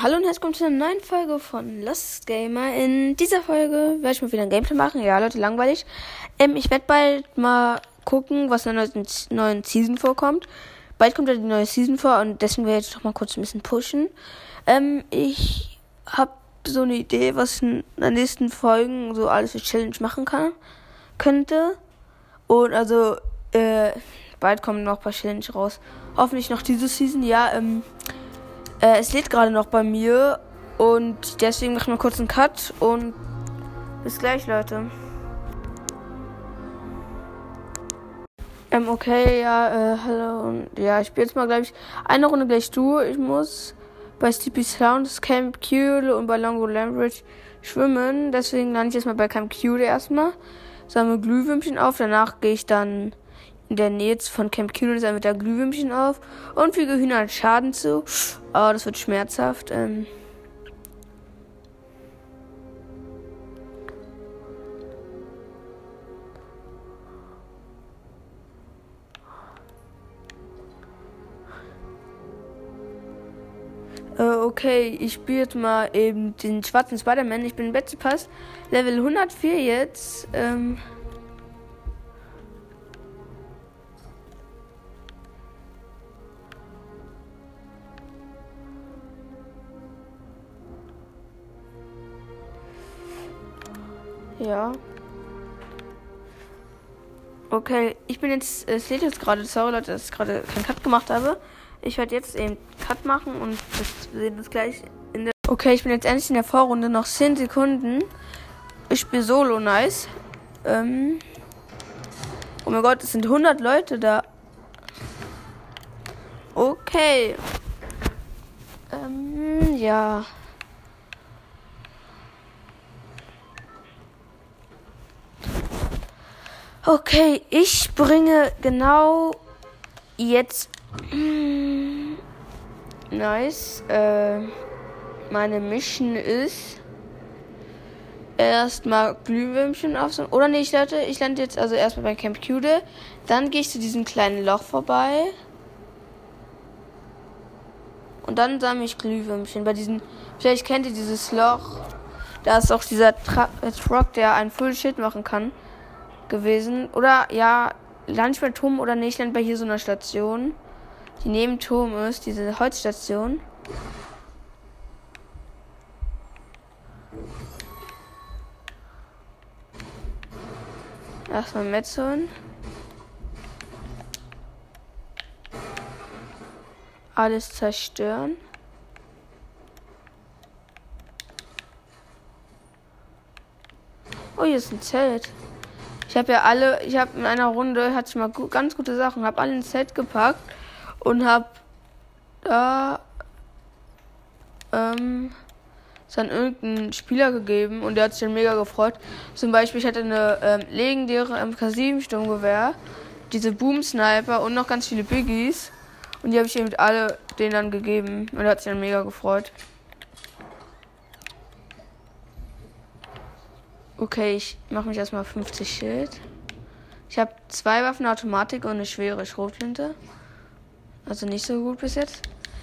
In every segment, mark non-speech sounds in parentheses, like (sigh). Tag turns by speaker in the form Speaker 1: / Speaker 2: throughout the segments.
Speaker 1: hallo und herzlich willkommen zu einer neuen Folge von Lost Gamer. In dieser Folge werde ich mal wieder ein Gameplay machen. Ja, Leute, langweilig. Ähm, ich werde bald mal gucken, was in der neuen, neuen Season vorkommt. Bald kommt ja die neue Season vor und deswegen werde ich doch mal kurz ein bisschen pushen. Ähm, ich habe so eine Idee, was in den nächsten Folgen so alles für Challenge machen kann, könnte. Und also, äh, bald kommen noch ein paar Challenge raus. Hoffentlich noch diese Season, ja, ähm, äh, es lädt gerade noch bei mir und deswegen machen wir kurz einen Cut und bis gleich, Leute. Ähm, okay, ja, äh, hallo. Und, ja, ich spiele jetzt mal, glaube ich, eine Runde gleich du. Ich muss bei Sleepy Sounds, Camp Cule und bei Longo Lambridge schwimmen. Deswegen lande ich jetzt mal bei Camp Cule erstmal. Sammle Glühwürmchen auf. Danach gehe ich dann in der Nähe von Camp Cunin mit der Glühwürmchen auf und füge Hühnern Schaden zu. Oh, das wird schmerzhaft. Ähm äh, okay, ich spiele jetzt mal eben den schwarzen Spider-Man. Ich bin Betsy Pass, Level 104 jetzt. Ähm Ja. Okay, ich bin jetzt, es lädt jetzt gerade, sorry Leute, dass ich gerade keinen Cut gemacht habe. Ich werde jetzt eben Cut machen und wir sehen uns gleich in der. Okay, ich bin jetzt endlich in der Vorrunde, noch 10 Sekunden. Ich spiele Solo nice. Ähm oh mein Gott, es sind 100 Leute da. Okay. Ähm, ja. Okay, ich bringe genau jetzt. nice. Äh, meine Mission ist erstmal Glühwürmchen aufsammeln. Oder nicht, Leute, ich lande jetzt also erstmal bei Camp Cude. Dann gehe ich zu diesem kleinen Loch vorbei. Und dann sammle ich Glühwürmchen. Bei diesem, vielleicht kennt ihr dieses Loch. Da ist auch dieser Tra Truck, der einen Full Shit machen kann gewesen. Oder ja, lande Turm oder nicht, lande bei hier so einer Station, die neben Turm ist, diese Holzstation. Erstmal Metzeln. Alles zerstören. Oh, hier ist ein Zelt. Ich habe ja alle, ich habe in einer Runde, hatte ich mal gu ganz gute Sachen, habe alle ins Set gepackt und habe da ähm, es an irgendeinen Spieler gegeben und der hat sich dann mega gefreut. Zum Beispiel, ich hatte eine ähm, legendäre MK7-Sturmgewehr, diese Boom-Sniper und noch ganz viele Biggies. Und die habe ich eben alle denen dann gegeben und er hat sich dann mega gefreut. Okay, ich mache mich erstmal 50 Schild. Ich habe zwei Waffen Automatik und eine schwere Schrotflinte. Also nicht so gut bis jetzt.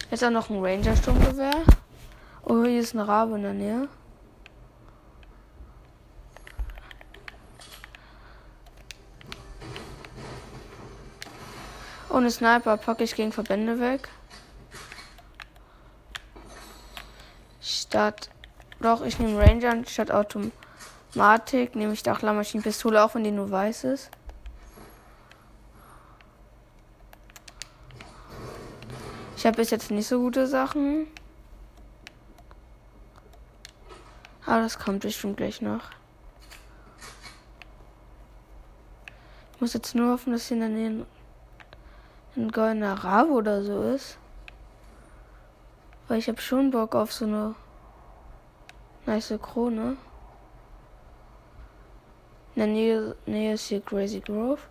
Speaker 1: Jetzt auch noch ein Ranger Sturmgewehr. Oh, hier ist ein Rabe in der Nähe. Ohne Sniper packe ich gegen Verbände weg. Statt. Doch, ich nehme Ranger statt Automatik. Matik nehme ich da auch Lammaschinenpistole, auch wenn die nur weiß ist. Ich habe bis jetzt nicht so gute Sachen. Aber das kommt bestimmt gleich noch. Ich muss jetzt nur hoffen, dass hier in der Nähe ein goldener Rabe oder so ist. Weil ich habe schon Bock auf so eine nice Krone. In der Nähe, Nähe ist hier Crazy Grove.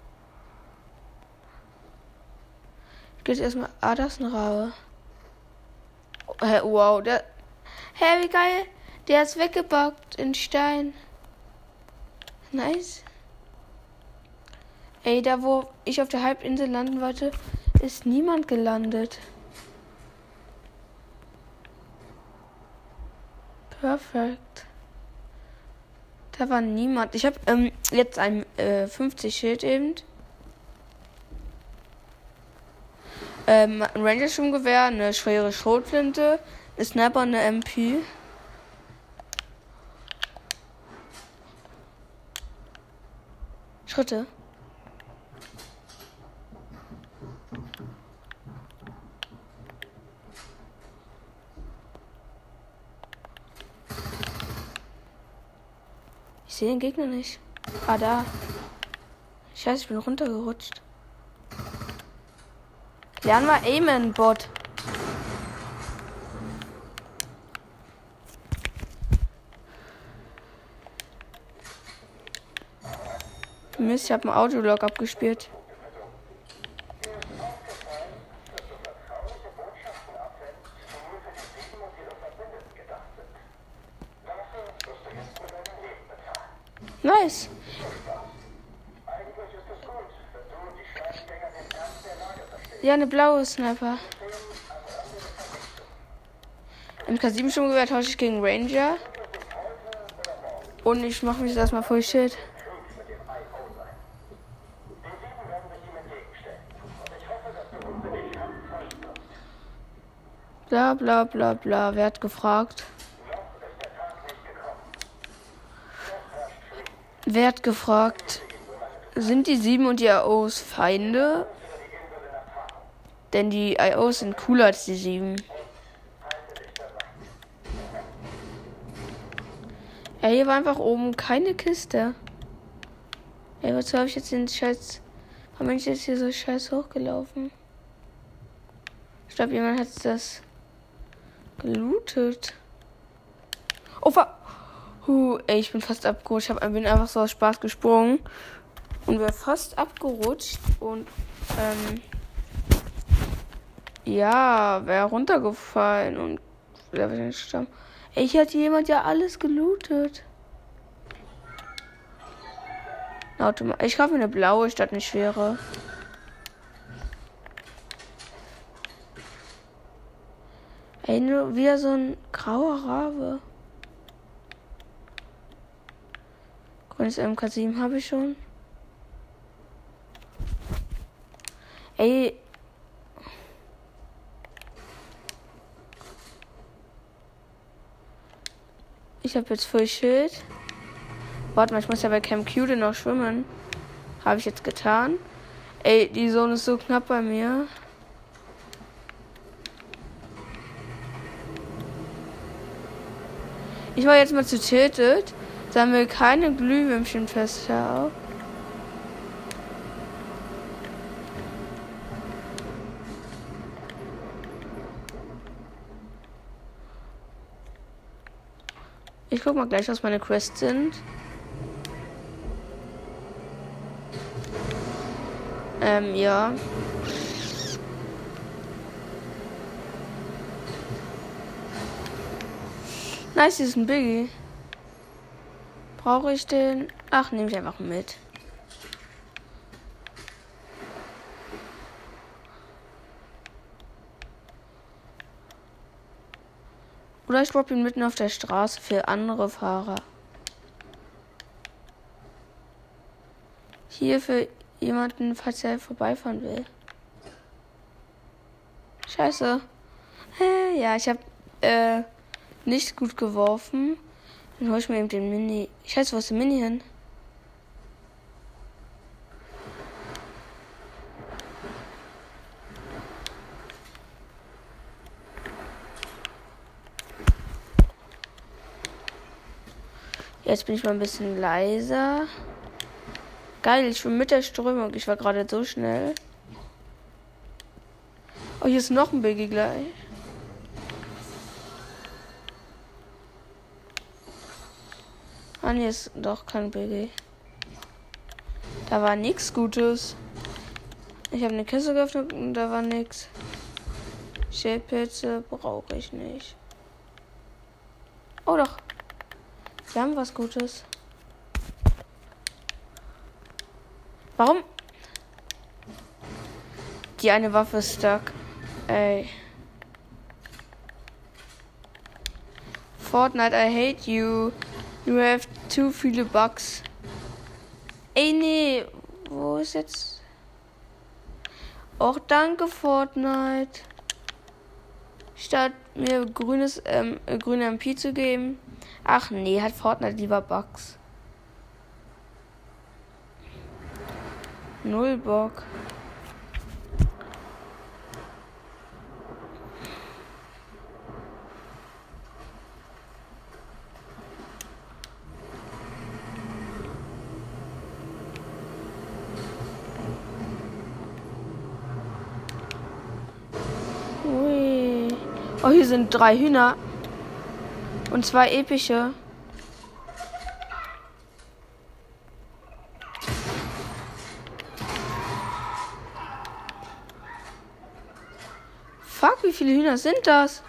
Speaker 1: Ich gehe jetzt erstmal. Ah, das ist ein Rabe. Hey, wow, der. Hä, wie geil. Der ist weggebackt in Stein. Nice. Ey, da wo ich auf der Halbinsel landen wollte, ist niemand gelandet. Perfekt. Da war niemand. Ich habe ähm, jetzt ein äh, 50 Schild eben. Ähm, ein Ranger-Schwimmgewehr, eine schwere Schrotflinte, eine Sniper, eine MP. Schritte. Ich sehe den Gegner nicht. Ah, da. Scheiße, ich bin runtergerutscht. Lernen wir Aimen, Bot. Mist, ich habe einen Audiolog abgespielt. Nice. Ja, eine blaue Sniper. Im K7 Sturmgewehr tausche ich gegen Ranger. Und ich mache mich erstmal voll shit. Bla bla bla bla. Wer hat gefragt? Wer hat gefragt? Sind die 7 und die AOs Feinde? Denn die IOs sind cooler als die 7. Ja, hier war einfach oben keine Kiste. Ey, wozu habe ich jetzt den Scheiß. Warum bin ich jetzt hier so scheiß hochgelaufen? Ich glaube, jemand hat das gelootet. Oh, war. Huh, ey, ich bin fast abgerutscht. Ich hab, bin einfach so aus Spaß gesprungen und wäre fast abgerutscht und ähm, ja, wäre runtergefallen und wäre wahrscheinlich gestorben. Ey, hier hat jemand ja alles gelootet. Ich kaufe mir eine blaue statt eine schwere. Ey, nur wieder so ein grauer Rabe. Grünes MK7 habe ich schon. Ey. Ich habe jetzt voll Schild. Warte mal, ich muss ja bei Camp Cute noch schwimmen. Habe ich jetzt getan. Ey, die Sonne ist so knapp bei mir. Ich war jetzt mal zu tiltet. Sammel keine Glühwürmchen fester auf. Guck mal gleich, was meine Quests sind. Ähm, ja. Nice, ist ein Biggie. Brauche ich den? Ach, nehme ich einfach mit. Oder ich droppe ihn mitten auf der Straße für andere Fahrer. Hier für jemanden, falls er vorbeifahren will. Scheiße. Ja, ich habe äh, nicht gut geworfen. Dann hol ich mir eben den Mini. Scheiße, wo ist der Mini hin? Jetzt bin ich mal ein bisschen leiser. Geil, ich bin mit der Strömung. Ich war gerade so schnell. Oh, hier ist noch ein Biggie gleich. Ah, nee, ist doch kein BG. Da war nichts Gutes. Ich habe eine Kiste geöffnet und da war nichts. Schildpilze brauche ich nicht. Oh doch. Wir haben was Gutes. Warum? Die eine Waffe ist stuck. Ey. Fortnite, I hate you. You have too viele Bugs. Ey, nee. Wo ist jetzt? Och, danke, Fortnite. Statt mir grünes, ähm, grüne MP zu geben. Ach nee, hat Fortnite lieber Bugs. Null Bock. Ui. Oh, hier sind drei Hühner. Und zwei epische. Fuck, wie viele Hühner sind das?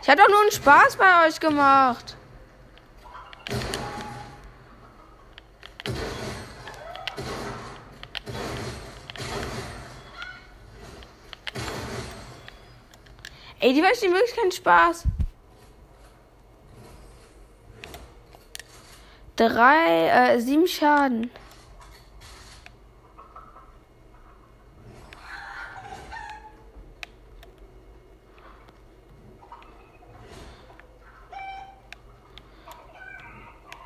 Speaker 1: Ich hatte doch nur einen Spaß bei euch gemacht. Ey, die weiß wirklich keinen Spaß. Drei, äh, sieben Schaden.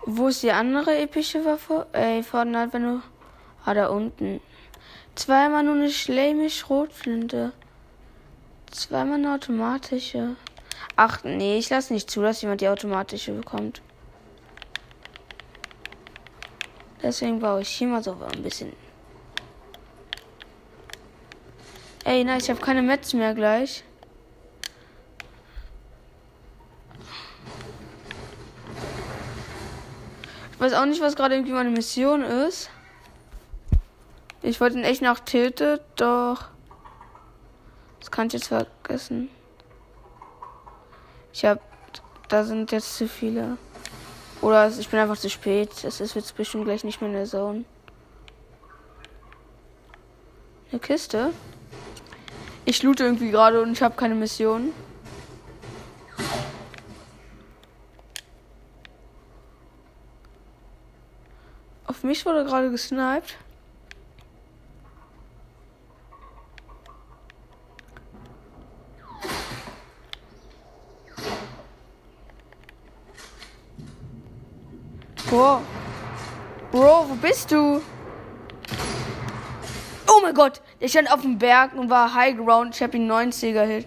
Speaker 1: Wo ist die andere epische Waffe? Ey, Fortnite, wenn du. Ah, da unten. Zweimal nur eine schläme Schrotflinte. Zweimal eine automatische. Ach nee, ich lasse nicht zu, dass jemand die automatische bekommt. Deswegen baue ich hier mal so ein bisschen. Ey, nein, ich habe keine Metz mehr gleich. Ich weiß auch nicht, was gerade irgendwie meine Mission ist. Ich wollte ihn echt nach Tilted, doch. Das kann ich jetzt vergessen. Ich hab. Da sind jetzt zu viele. Oder ich bin einfach zu spät. Es ist jetzt bestimmt gleich nicht mehr in der Zone. Eine Kiste? Ich loote irgendwie gerade und ich habe keine Mission. Auf mich wurde gerade gesniped. Bro. Bro, wo bist du? Oh mein Gott, der stand auf dem Berg und war High Ground. Ich habe ihn 90er hit.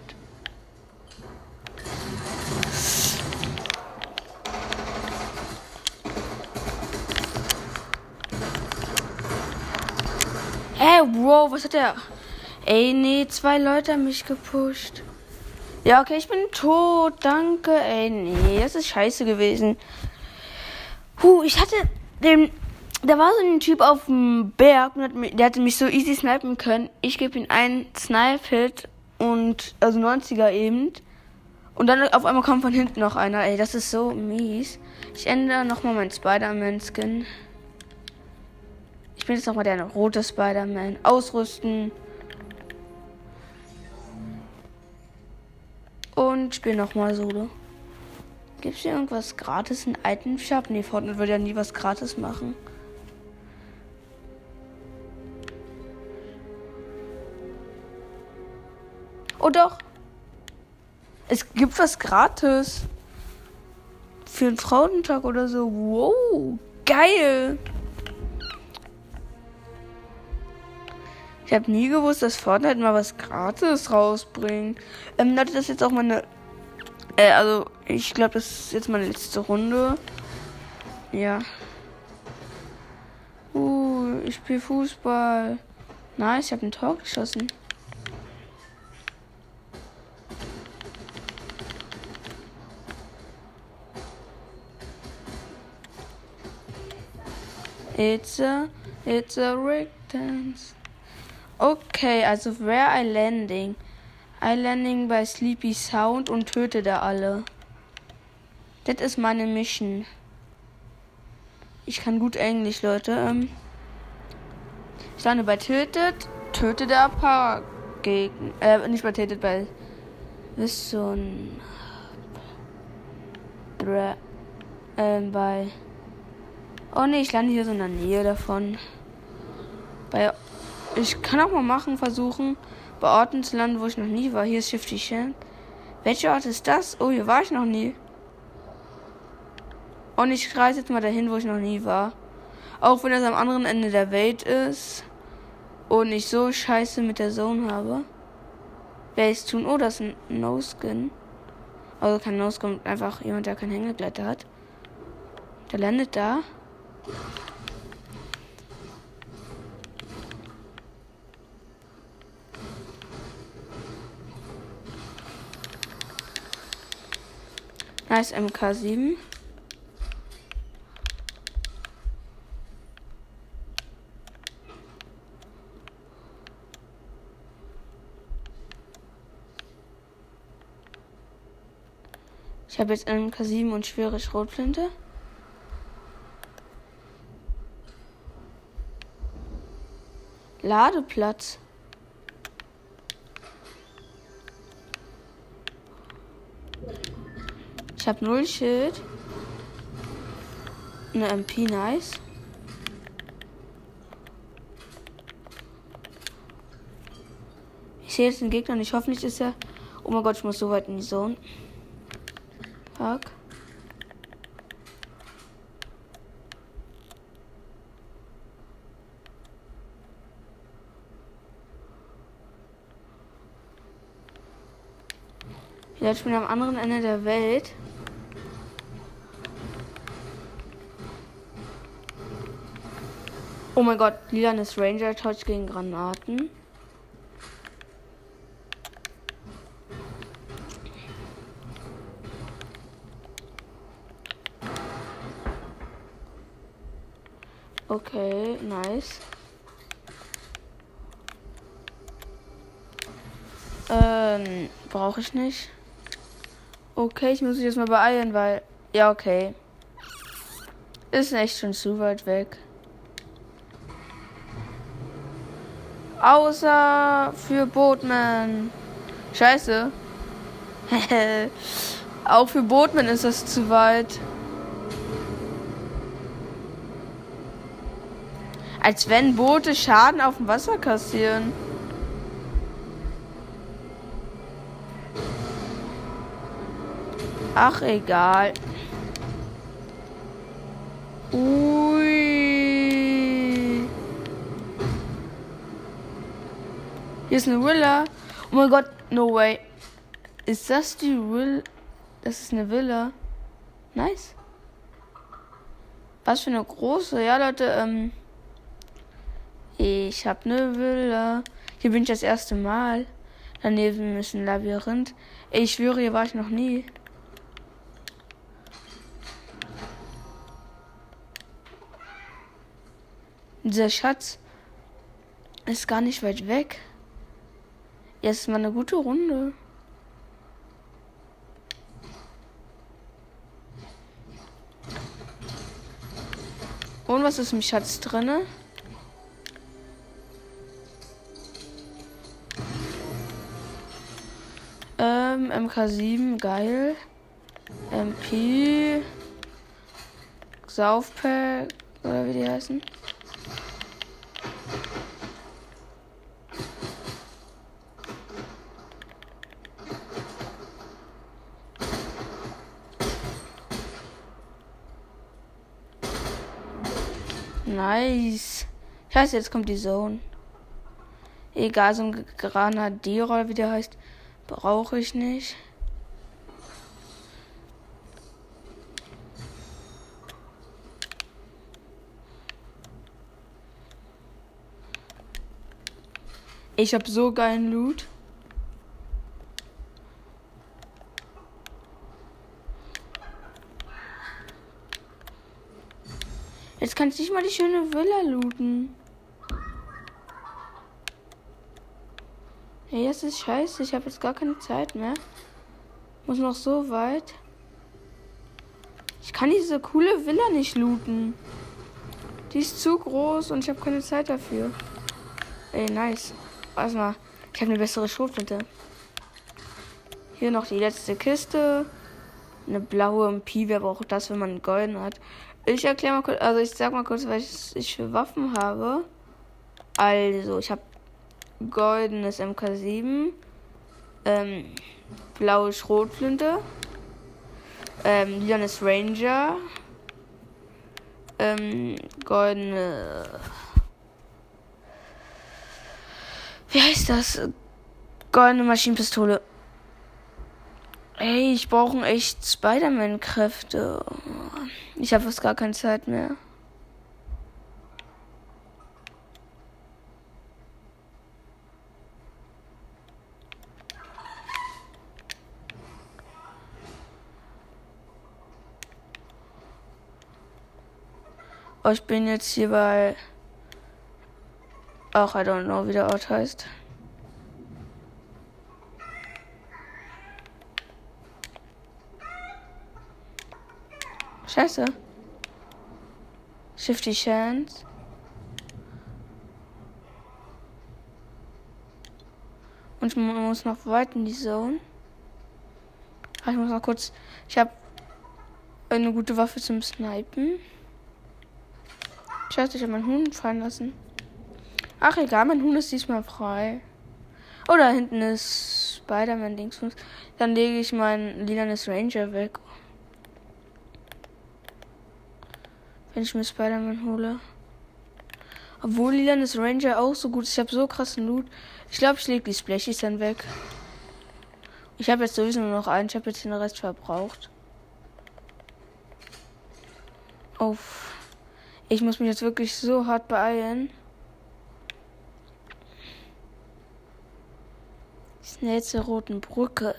Speaker 1: Hä, hey, Bro, was hat der? Ey, nee, zwei Leute haben mich gepusht. Ja, okay, ich bin tot. Danke. Ey, nee, das ist scheiße gewesen. Puh, ich hatte den. Da war so ein Typ auf dem Berg und hat, der hatte mich so easy snipen können. Ich gebe ihm einen Snipe-Hit und also 90er eben. Und dann auf einmal kommt von hinten noch einer. Ey, das ist so mies. Ich ändere nochmal meinen Spider-Man-Skin. Ich bin jetzt nochmal der rote Spider-Man. Ausrüsten. Und spiele nochmal Solo. Gibt es hier irgendwas gratis in Item Shop? Nee, Fortnite würde ja nie was gratis machen. Oh doch. Es gibt was gratis. Für einen Frauentag oder so. Wow. Geil. Ich habe nie gewusst, dass Fortnite mal was gratis rausbringt. Ähm, Leute, das ist jetzt auch meine äh, also, ich glaube, das ist jetzt meine letzte Runde. Ja. Uh, ich spiele Fußball. Nice, ich habe ein Tor geschossen. It's a, it's a rig dance. Okay, also where I landing? Islanding bei Sleepy Sound und töte da alle. Das ist meine Mission. Ich kann gut Englisch, Leute. Ähm, ich lande bei Tötet, töte da ein paar Gegner. Äh, nicht bei Tötet, bei Wisson. Bra ähm, bei. Oh ne, ich lande hier so in der Nähe davon. Bei. Ich kann auch mal machen, versuchen, bei Orten zu landen, wo ich noch nie war. Hier ist Shifty Shan. Welcher Ort ist das? Oh, hier war ich noch nie. Und ich reise jetzt mal dahin, wo ich noch nie war. Auch wenn das am anderen Ende der Welt ist. Und ich so scheiße mit der Zone habe. Ich es tun? Oh, das ist ein No-Skin. Also kein No-Skin, einfach jemand, der kein Hängegleiter hat. Der landet da. Nice MK7. Ich habe jetzt MK7 und schwere Schrotflinte. Ladeplatz. Ich habe null Schild. Eine MP, nice. Ich sehe jetzt den Gegner nicht. Hoffentlich ist er. Oh mein Gott, ich muss so weit in die Zone. Fuck. Ja, ich bin am anderen Ende der Welt. Oh mein Gott, lilanes Ranger Touch gegen Granaten. Okay, nice. Ähm, brauche ich nicht. Okay, ich muss mich jetzt mal beeilen, weil. Ja, okay. Ist echt schon zu weit weg. Außer für Boatman. Scheiße. (laughs) Auch für Boatman ist das zu weit. Als wenn Boote Schaden auf dem Wasser kassieren. Ach, egal. Ui. Hier ist eine Villa. Oh mein Gott, no way. Ist das die Villa? Das ist eine Villa. Nice. Was für eine große. Ja, Leute, ähm. Ich habe eine Villa. Hier bin ich das erste Mal. Daneben ist ein Labyrinth. Ich schwöre, hier war ich noch nie. Dieser Schatz ist gar nicht weit weg. Jetzt ist mal eine gute Runde. Und was ist im Schatz drinne? Ähm, MK7, geil. MP. Saufpack, oder wie die heißen. Nice. Scheiße, jetzt kommt die Zone. Egal, so ein Granadierer, wie der heißt. Brauche ich nicht. Ich habe so geilen Loot. Jetzt kann ich nicht mal die schöne Villa looten. Hey, das ist scheiße. Ich habe jetzt gar keine Zeit mehr. Muss noch so weit. Ich kann diese coole Villa nicht looten. Die ist zu groß und ich habe keine Zeit dafür. Ey, nice. Warte mal. Ich habe eine bessere Schrotflinte. Hier noch die letzte Kiste. Eine blaue MP, wer braucht das, wenn man einen golden hat? Ich erkläre mal kurz, also ich sag mal kurz, was ich für Waffen habe. Also, ich habe goldenes MK7, ähm, blaue Schrotflinte, ähm, lilanes Ranger, ähm, goldene. Wie heißt das? Goldene Maschinenpistole. Ey, ich brauche echt Spider-Man-Kräfte. Ich habe fast gar keine Zeit mehr. Oh, ich bin jetzt hier bei. Auch, I don't know, wie der Ort heißt. Scheiße. Shifty Chance. Und man muss noch weit in die Zone. Ich muss noch kurz. Ich habe eine gute Waffe zum Snipen. Scheiße, ich habe meinen Huhn fallen lassen. Ach egal, mein Huhn ist diesmal frei. Oh, da hinten ist Spider-Man-Dingsfuß. Dann lege ich mein lilanes Ranger weg. Wenn ich mir Spider-Man hole. Obwohl lilanes Ranger auch so gut ist. Ich habe so krassen Loot. Ich glaube, ich lege die Splashies dann weg. Ich habe jetzt sowieso nur noch einen. Ich habe jetzt den Rest verbraucht. Auf. Ich muss mich jetzt wirklich so hart beeilen. Schnellste roten Brücke.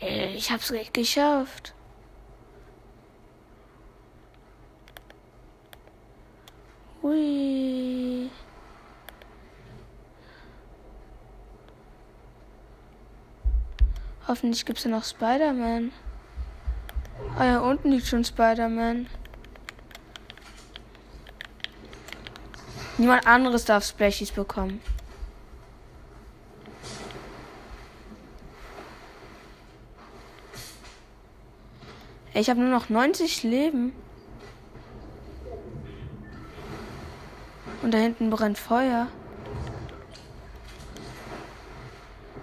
Speaker 1: Äh, äh, ich hab's geschafft. Hui. Hoffentlich gibt's ja noch Spider-Man. Ah ja, unten liegt schon Spider-Man. Niemand anderes darf Splashies bekommen. Ich habe nur noch 90 Leben. Und da hinten brennt Feuer.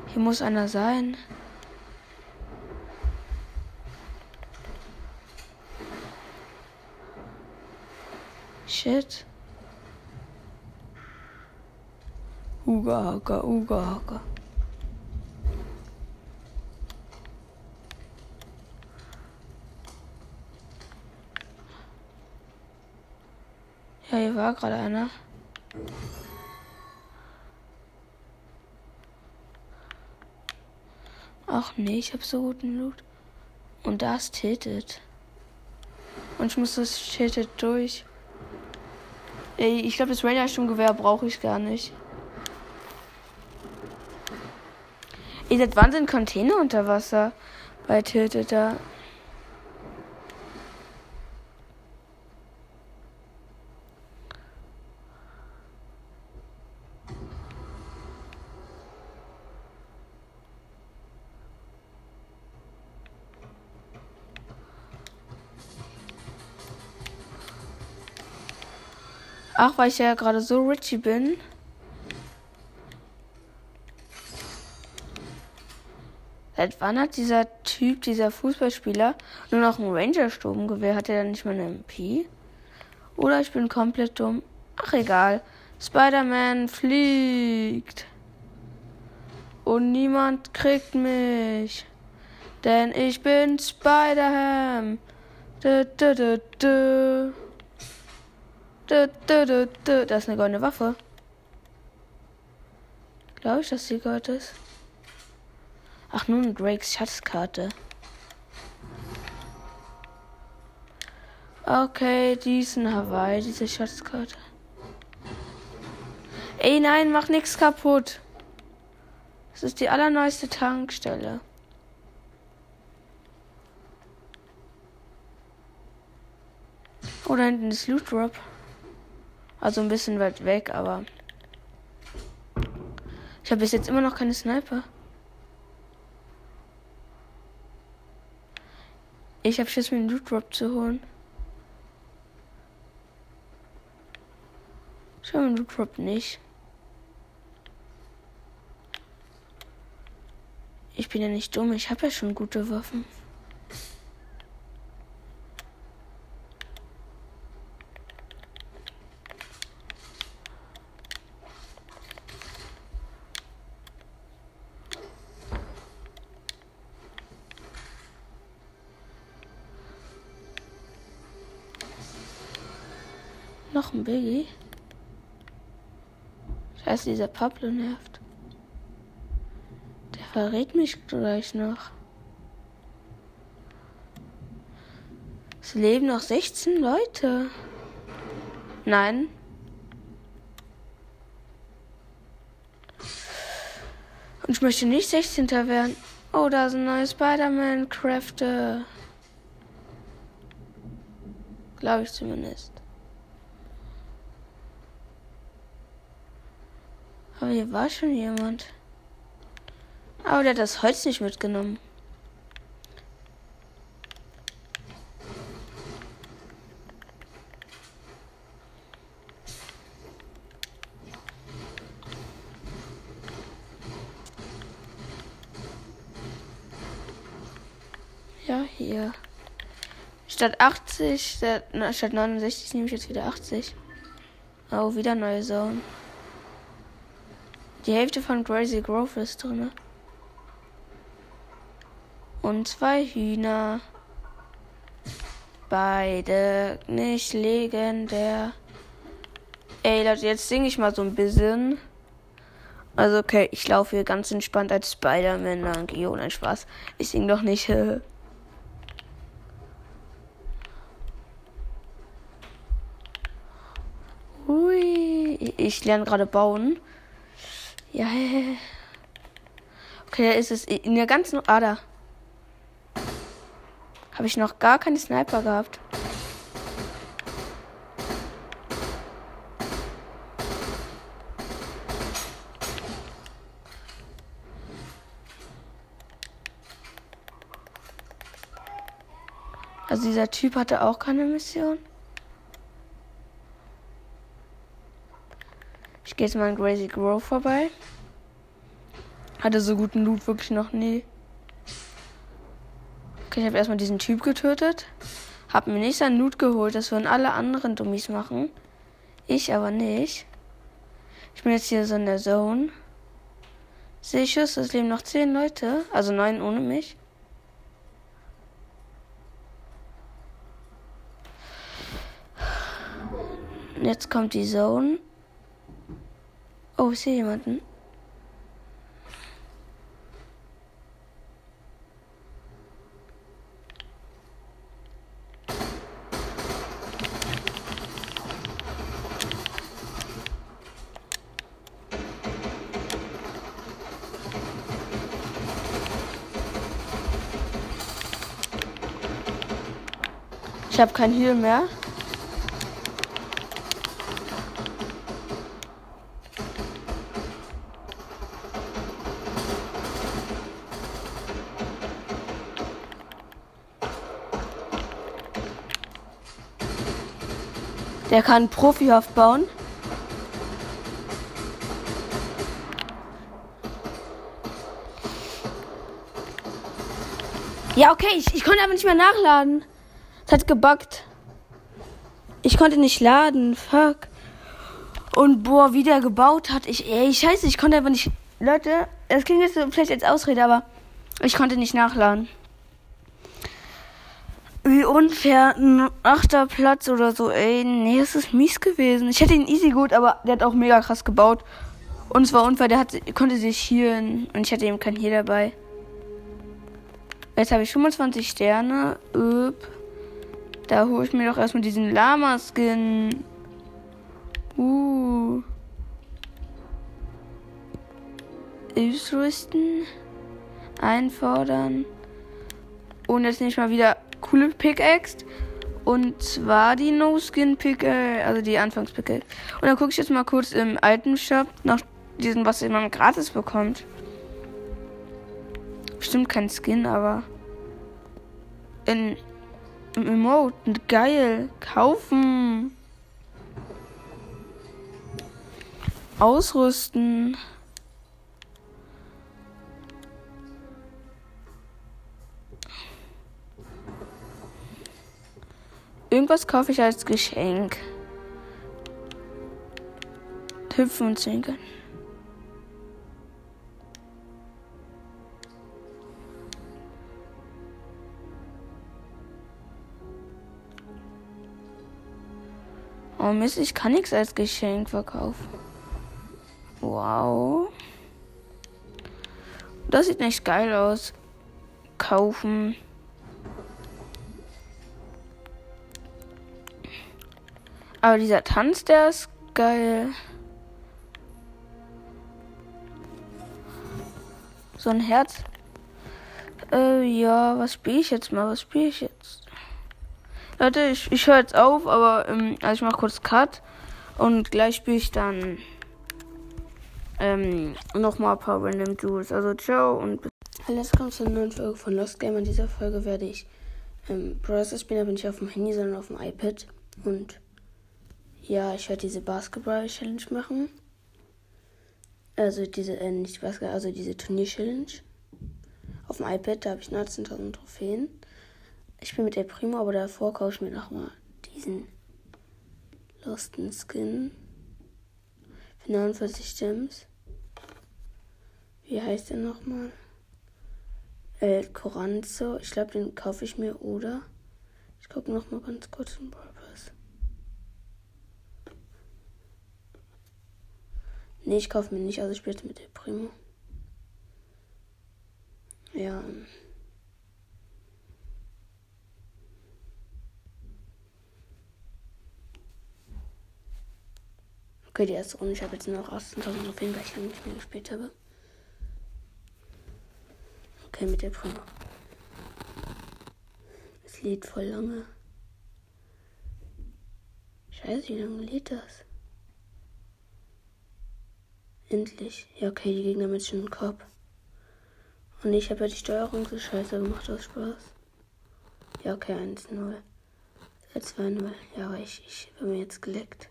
Speaker 1: Hier muss einer sein. Shit. Uga haka, uga haka. Ja, hier war gerade einer. Ach nee, ich hab so guten Loot. Und das tiltet. Und ich muss das tiltet durch. Ey, ich glaube, das Ranger-Sturmgewehr brauche ich gar nicht. Ihr seid Wahnsinn Container unter Wasser bei Tilteter. Ach, weil ich ja gerade so richy bin. Seit wann hat dieser Typ, dieser Fußballspieler, nur noch ein Ranger-Sturmgewehr? Hat er dann nicht mal eine MP? Oder ich bin komplett dumm. Ach egal. Spider-Man fliegt. Und niemand kriegt mich. Denn ich bin Spider-Ham. Das ist eine goldene Waffe. Glaube ich, dass sie Gold ist. Ach, nun Drakes Schatzkarte. Okay, diesen Hawaii, diese Schatzkarte. Ey, nein, mach nichts kaputt. Das ist die allerneueste Tankstelle. Oh, da hinten ist Loot Drop. Also ein bisschen weit weg, aber. Ich habe bis jetzt immer noch keine Sniper. Ich habe Schiss, mir einen Loot Drop zu holen. Schau mal, Loot Drop nicht. Ich bin ja nicht dumm, ich habe ja schon gute Waffen. Dieser Pablo nervt. Der verrät mich gleich noch. Es leben noch 16 Leute. Nein. Und ich möchte nicht 16. werden. Oh, da sind neue Spider-Man-Kräfte. Glaube ich zumindest. Aber hier war schon jemand. Aber der hat das Holz nicht mitgenommen. Ja, hier. Statt 80, statt 69 nehme ich jetzt wieder 80. Oh, wieder neue Zone. Die Hälfte von Crazy Grove ist drin. Und zwei Hühner. Beide nicht legendär. Ey, Leute, jetzt singe ich mal so ein bisschen. Also, okay, ich laufe hier ganz entspannt als Spider-Man lang. Jo, nein, Spaß. Ich sing doch nicht. (laughs) Hui. Ich lerne gerade bauen. Ja, Okay, da ist es in der ganzen Ader. Habe ich noch gar keine Sniper gehabt. Also dieser Typ hatte auch keine Mission. Ich gehe jetzt mal in Crazy Grove vorbei. Hatte so guten Loot wirklich noch nie. Okay, ich habe erstmal diesen Typ getötet. Hab mir nicht sein Loot geholt. Das würden alle anderen Dummies machen. Ich aber nicht. Ich bin jetzt hier so in der Zone. Sehe ich es, es leben noch zehn Leute. Also neun ohne mich. Jetzt kommt die Zone. Oh, ich sehe jemanden. Ich habe kein Heal mehr. Der kann Profihaft bauen. Ja, okay, ich, ich konnte aber nicht mehr nachladen. Es hat gebuggt. Ich konnte nicht laden. Fuck. Und boah, wie der gebaut hat. Ich, ey, scheiße, ich konnte einfach nicht. Leute, das klingt jetzt vielleicht als Ausrede, aber ich konnte nicht nachladen. Unfair, ein achter Platz oder so, ey. Nee, das ist mies gewesen. Ich hätte ihn easy gut, aber der hat auch mega krass gebaut. Und es war unfair, der hat, konnte sich healen und ich hatte eben kein Heal dabei. Jetzt habe ich 25 Sterne. Üb. Da hole ich mir doch erstmal diesen Lama-Skin. Uh. Ausrüsten. Einfordern. Und jetzt nicht mal wieder coole Pickaxe. Und zwar die No-Skin-Pickaxe, also die Anfangs-Pickaxe. Und dann gucke ich jetzt mal kurz im alten Shop nach diesem, was man gratis bekommt. Bestimmt kein Skin, aber in Emote. Geil. Kaufen. Ausrüsten. Irgendwas kaufe ich als Geschenk. Hüpfen und zwinkern. Oh Mist, ich kann nichts als Geschenk verkaufen. Wow. Das sieht nicht geil aus. Kaufen. Aber dieser Tanz, der ist geil. So ein Herz. Äh, ja, was spiele ich jetzt mal? Was spiele ich jetzt? Leute, ich, ich höre jetzt auf, aber ähm, also ich mache kurz Cut und gleich spiele ich dann ähm, nochmal ein paar Random Jewels. Also ciao und bis. Hallo, jetzt kommt zur neuen Folge von Lost Game. In dieser Folge werde ich ähm, Browser spielen, aber nicht auf dem Handy, sondern auf dem iPad. Und ja, ich werde diese Basketball-Challenge machen. Also diese, äh, nicht Basketball, also diese Turnier-Challenge. Auf dem iPad, da habe ich 19.000 Trophäen. Ich bin mit der Primo, aber davor kaufe ich mir nochmal diesen Losten Skin. Für 49 Gems. Wie heißt der nochmal? El Coranzo. Ich glaube, den kaufe ich mir, oder? Ich gucke nochmal ganz kurz im Brawl Nee, ich kaufe mir nicht, also ich spiele mit der Primo. Ja. Okay, die erste Runde. Ich habe jetzt nur noch 18.000 Trophäen, weil ich lange nicht mehr gespielt habe. Okay, mit der Primo. Es lädt voll lange. Scheiße, wie lange lädt das? Endlich. Ja, okay, die Gegner mit schon Kopf. Und ich habe ja die Steuerung so scheiße gemacht aus Spaß. Ja, okay, 1-0. 2-0. Ja, aber ich, ich habe mir jetzt geleckt.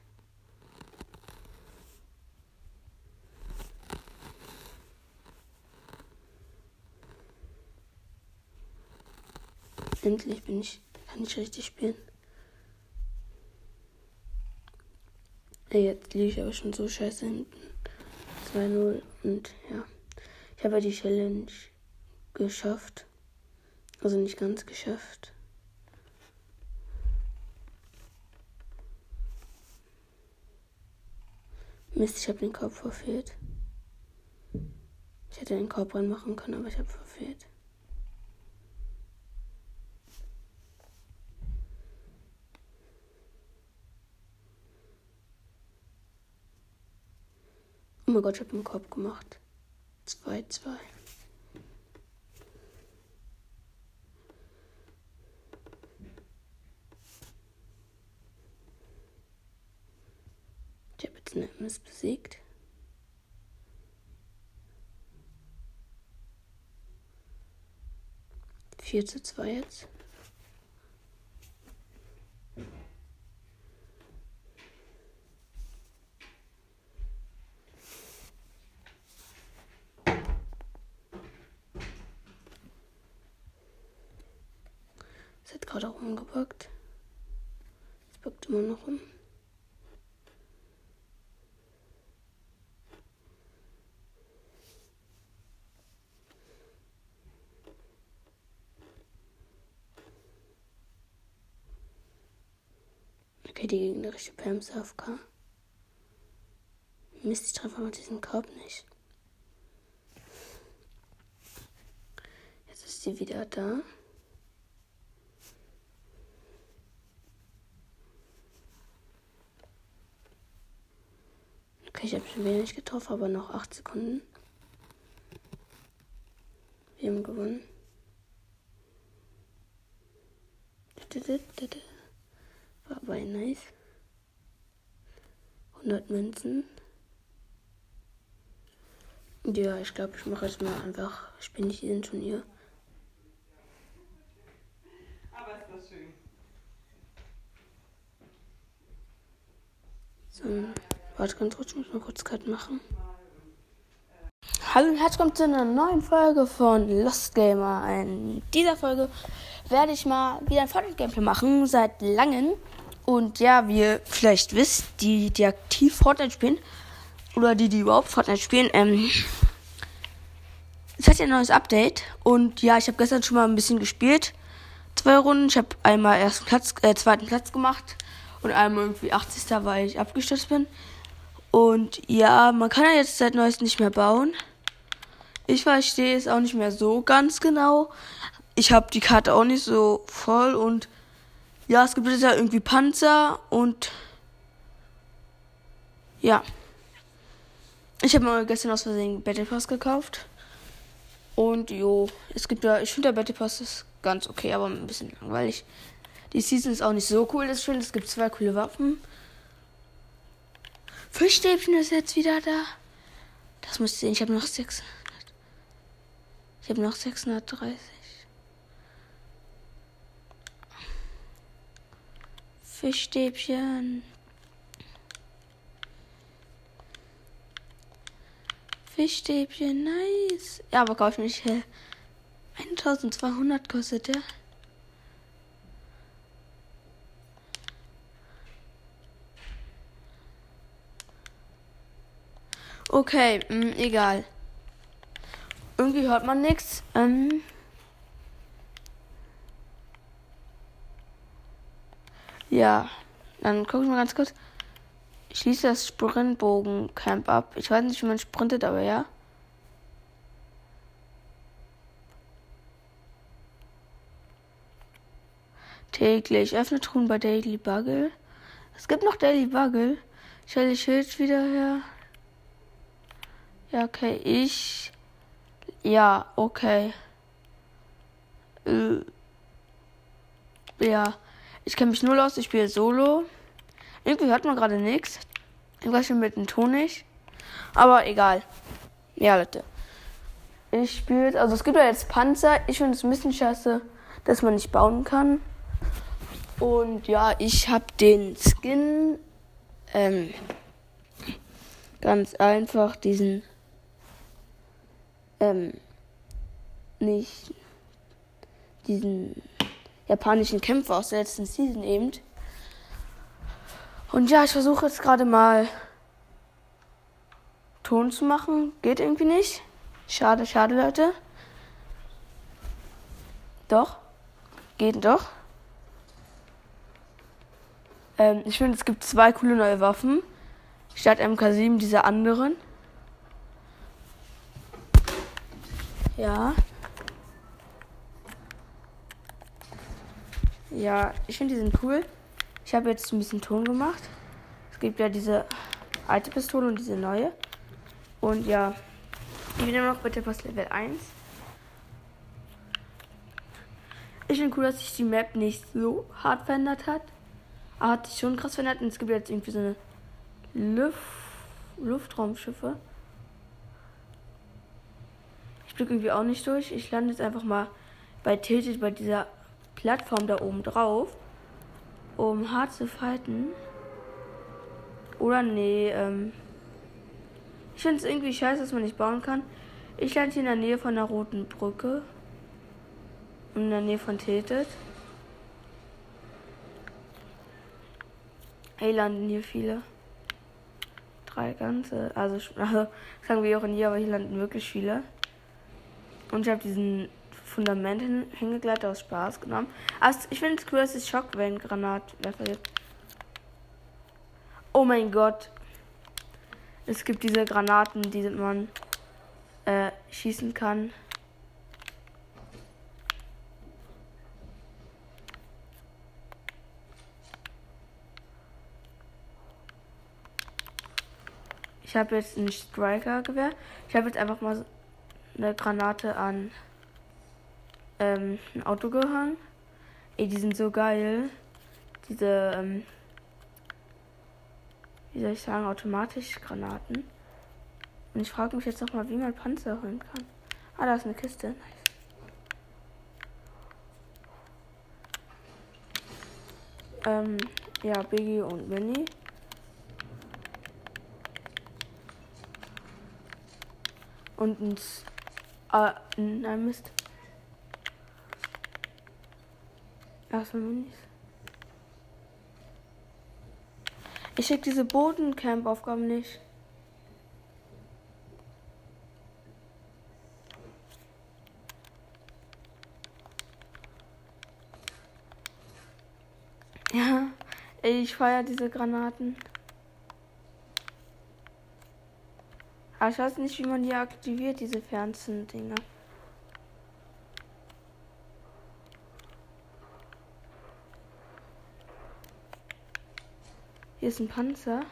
Speaker 1: Endlich bin ich, kann ich richtig spielen. Jetzt liege ich aber schon so scheiße hinten. 2-0 und ja. Ich habe die Challenge geschafft. Also nicht ganz geschafft. Mist, ich habe den Korb verfehlt. Ich hätte den Korb reinmachen können, aber ich habe verfehlt. Mein Gott, ich habe einen Korb gemacht. 2-2. Ich habe jetzt eine MS besiegt. Vier zu zwei jetzt. hat gerade rumgebackt. Es backt immer noch rum. Okay, die gegnerische Pams AFK. Mist, ich treffe aber diesen Korb nicht. Jetzt ist sie wieder da. Okay, ich habe schon wenig getroffen, aber noch 8 Sekunden. Wir haben gewonnen. War aber nice. 100 Münzen. Ja, ich glaube, ich mache jetzt mal einfach. Ich bin nicht in Turnier.
Speaker 2: Aber ist das schön.
Speaker 1: So warte ganz kurz, ich muss mal kurz Cut machen. Hallo und herzlich willkommen zu einer neuen Folge von Lost Gamer. In dieser Folge werde ich mal wieder ein Fortnite-Gameplay machen, seit langem. Und ja, wie ihr vielleicht wisst, die, die aktiv Fortnite spielen, oder die, die überhaupt Fortnite spielen, ähm, es hat ja ein neues Update. Und ja, ich habe gestern schon mal ein bisschen gespielt. Zwei Runden. Ich habe einmal ersten Platz, äh, zweiten Platz gemacht und einmal irgendwie 80. weil ich abgestürzt bin. Und ja, man kann ja jetzt seit neuestem nicht mehr bauen. Ich verstehe es auch nicht mehr so ganz genau. Ich habe die Karte auch nicht so voll und ja, es gibt jetzt ja irgendwie Panzer und ja. Ich habe mir gestern aus Versehen Battle Pass gekauft. Und jo, es gibt ja, ich finde der Battle Pass ist ganz okay, aber ein bisschen langweilig. Die Season ist auch nicht so cool, das finde es gibt zwei coole Waffen. Fischstäbchen ist jetzt wieder da. Das müsst ihr sehen, ich habe noch 600. Ich habe noch 630. Fischstäbchen. Fischstäbchen, nice. Ja, aber kauf ich nicht. 1200 kostet der. Okay, mh, mm, egal. Irgendwie hört man nichts. Ähm ja, dann gucken wir mal ganz kurz. Ich schließe das Sprintbogen-Camp ab. Ich weiß nicht, wie man sprintet, aber ja. Täglich. Öffne Truhen bei Daily Buggle. Es gibt noch Daily Buggle. Stelle Schild wieder her. Ja, okay. Ich. Ja, okay. Äh. Ja. Ich kenne mich null aus. Ich spiele Solo. Irgendwie hört man gerade nichts. Ich weiß schon mit dem Ton nicht. Aber egal. Ja, Leute. Ich spiele. Also es gibt ja jetzt Panzer. Ich finde es ein bisschen scheiße, dass man nicht bauen kann. Und ja, ich habe den Skin ähm, ganz einfach diesen ähm, nicht diesen japanischen Kämpfer aus der letzten Season eben. Und ja, ich versuche jetzt gerade mal Ton zu machen. Geht irgendwie nicht. Schade, schade, Leute. Doch. Geht doch. Ähm, ich finde, es gibt zwei coole neue Waffen. Statt MK7 diese anderen. Ja. Ja, ich finde die sind cool. Ich habe jetzt ein bisschen Ton gemacht. Es gibt ja diese alte Pistole und diese neue. Und ja, ich bin immer noch bitte Pass Level 1. Ich finde cool, dass sich die Map nicht so hart verändert hat. Aber hat sich schon krass verändert und es gibt jetzt irgendwie so eine Luft Luftraumschiffe. Ich blicke irgendwie auch nicht durch. Ich lande jetzt einfach mal bei Tilted bei dieser Plattform da oben drauf, um hart zu fighten. Oder nee, ähm. Ich finde es irgendwie scheiße, dass man nicht bauen kann. Ich lande hier in der Nähe von der roten Brücke. Und in der Nähe von Tilted. Hey, landen hier viele. Drei ganze. Also, (laughs) also sagen wir auch in hier, aber hier landen wirklich viele. Und ich habe diesen Fundament hin, hingegleitet aus Spaß genommen. Also ich finde es cool, dass es Schockwellengranatwerfer gibt. Oh mein Gott. Es gibt diese Granaten, die man äh, schießen kann. Ich habe jetzt ein Striker-Gewehr. Ich habe jetzt einfach mal eine Granate an ähm, ein Auto gehangen. Ey, die sind so geil. Diese, ähm, wie soll ich sagen, automatisch Granaten. Und ich frage mich jetzt nochmal, wie man Panzer holen kann. Ah, da ist eine Kiste. Nice. Ähm, ja, Biggie und Minnie. Und ein äh, nein, Mist. Erstmal Minis. Ich check diese Bodencamp-Aufgaben nicht. Ja, ich feiere diese Granaten. Aber ich weiß nicht, wie man die aktiviert, diese Fernsehen-Dinger. Hier ist ein Panzer.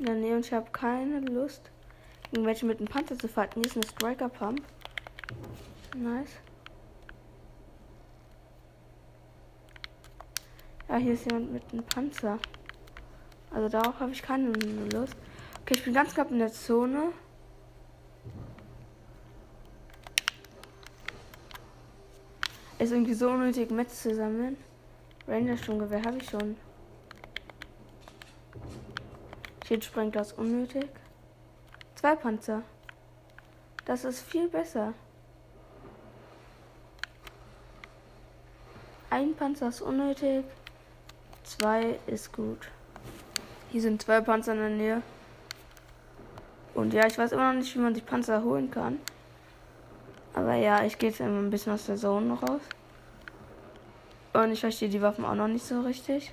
Speaker 1: Ja, nee, und ich habe keine Lust, irgendwelche mit einem Panzer zu fighten. Hier ist eine Striker Pump. Nice. Ja, hier ist jemand mit einem Panzer. Also darauf habe ich keine Lust. Okay, ich bin ganz knapp in der Zone. Ist irgendwie so unnötig, Metz zu sammeln. Ranger Sturmgewehr habe ich schon. Schild sprengt das unnötig. Zwei Panzer. Das ist viel besser. Ein Panzer ist unnötig. Zwei ist gut. Hier sind zwei Panzer in der Nähe. Und ja, ich weiß immer noch nicht, wie man sich Panzer holen kann. Aber ja, ich gehe jetzt immer ein bisschen aus der Zone raus. Und ich verstehe die Waffen auch noch nicht so richtig.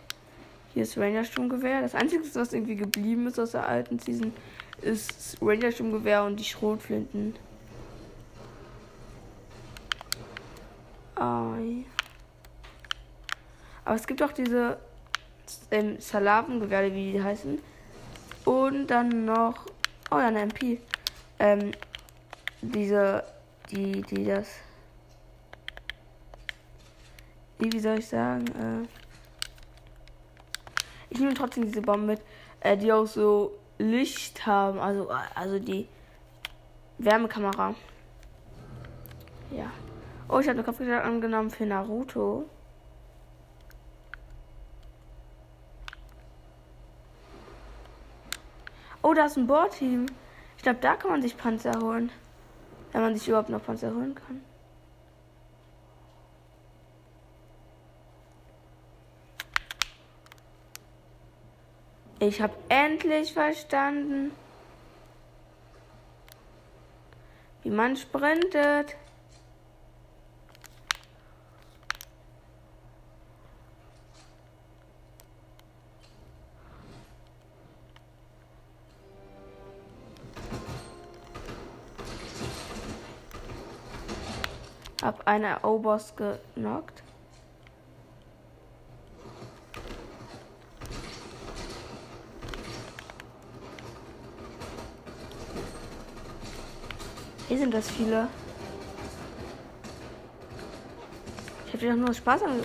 Speaker 1: Hier ist Ranger Sturmgewehr. Das Einzige, was irgendwie geblieben ist aus der alten Season, ist Ranger Sturmgewehr und die Schrotflinten. Oh, Aber es gibt auch diese ähm, Salavengewehre, wie die heißen. Und dann noch. Oh ja, eine MP. Ähm, diese. Die, die das wie, wie soll ich sagen, äh, ich nehme trotzdem diese Bomben mit, äh, die auch so Licht haben, also, also die Wärmekamera. Ja. Oh, ich habe eine Kopfgeldjagd angenommen für Naruto. Oh, da ist ein Bohrteam. Ich glaube, da kann man sich Panzer holen. Wenn man sich überhaupt noch Panzer holen kann. Ich habe endlich verstanden, wie man sprintet. Hab eine O-Boss genockt. Hier sind das viele. Ich habe doch nur Spaß an.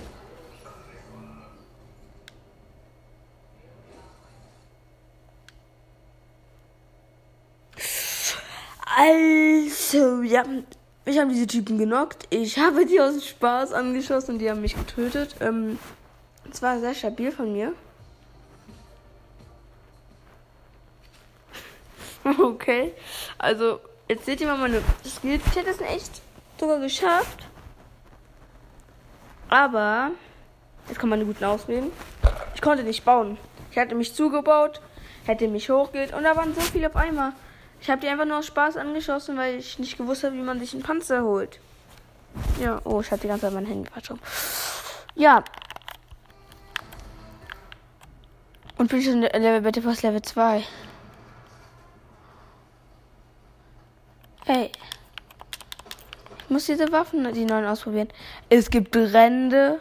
Speaker 1: Also, ja, ich habe diese Typen genockt. Ich habe die aus Spaß angeschossen und die haben mich getötet. Ähm, es war sehr stabil von mir. (laughs) okay, also Jetzt seht ihr mal meine Skills. Ich hätte es echt sogar geschafft. Aber jetzt kann man eine guten Ausreden. Ich konnte nicht bauen. Ich hatte mich zugebaut, hätte mich hochgeht und da waren so viele auf einmal. Ich habe die einfach nur aus Spaß angeschossen, weil ich nicht gewusst habe, wie man sich einen Panzer holt. Ja, oh, ich hatte die ganze Zeit mein Handy verschoben. Ja. Und bin schon Level bitte fast Level 2. Hey. Ich muss diese Waffen, die neuen ausprobieren. Es gibt Brände.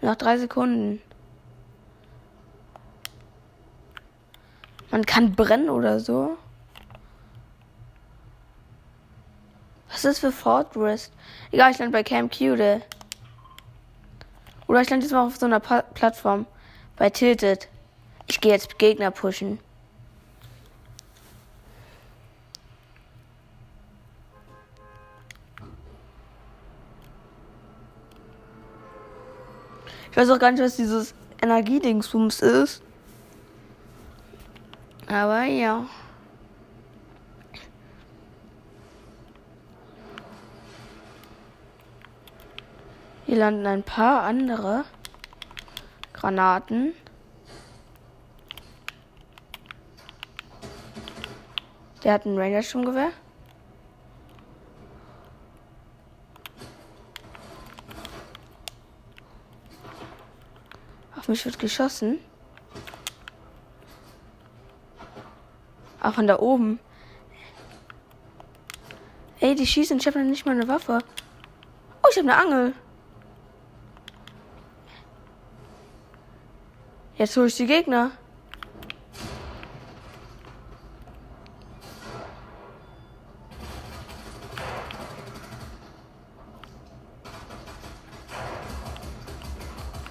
Speaker 1: Nach drei Sekunden. Man kann brennen oder so. Was ist das für Fortress? Egal, ich lande bei Camp Cude. Oder ich lande jetzt mal auf so einer pa Plattform. Bei Tilted. Ich gehe jetzt Gegner pushen. Ich weiß auch gar nicht, was dieses Energiedingsbums ist. Aber ja. Hier landen ein paar andere Granaten. Der hat ein Ranger-Sturmgewehr. Auf mich wird geschossen. Ah, von da oben. Ey, die schießen. Ich habe noch nicht mal eine Waffe. Oh, ich habe eine Angel. Jetzt hole ich die Gegner.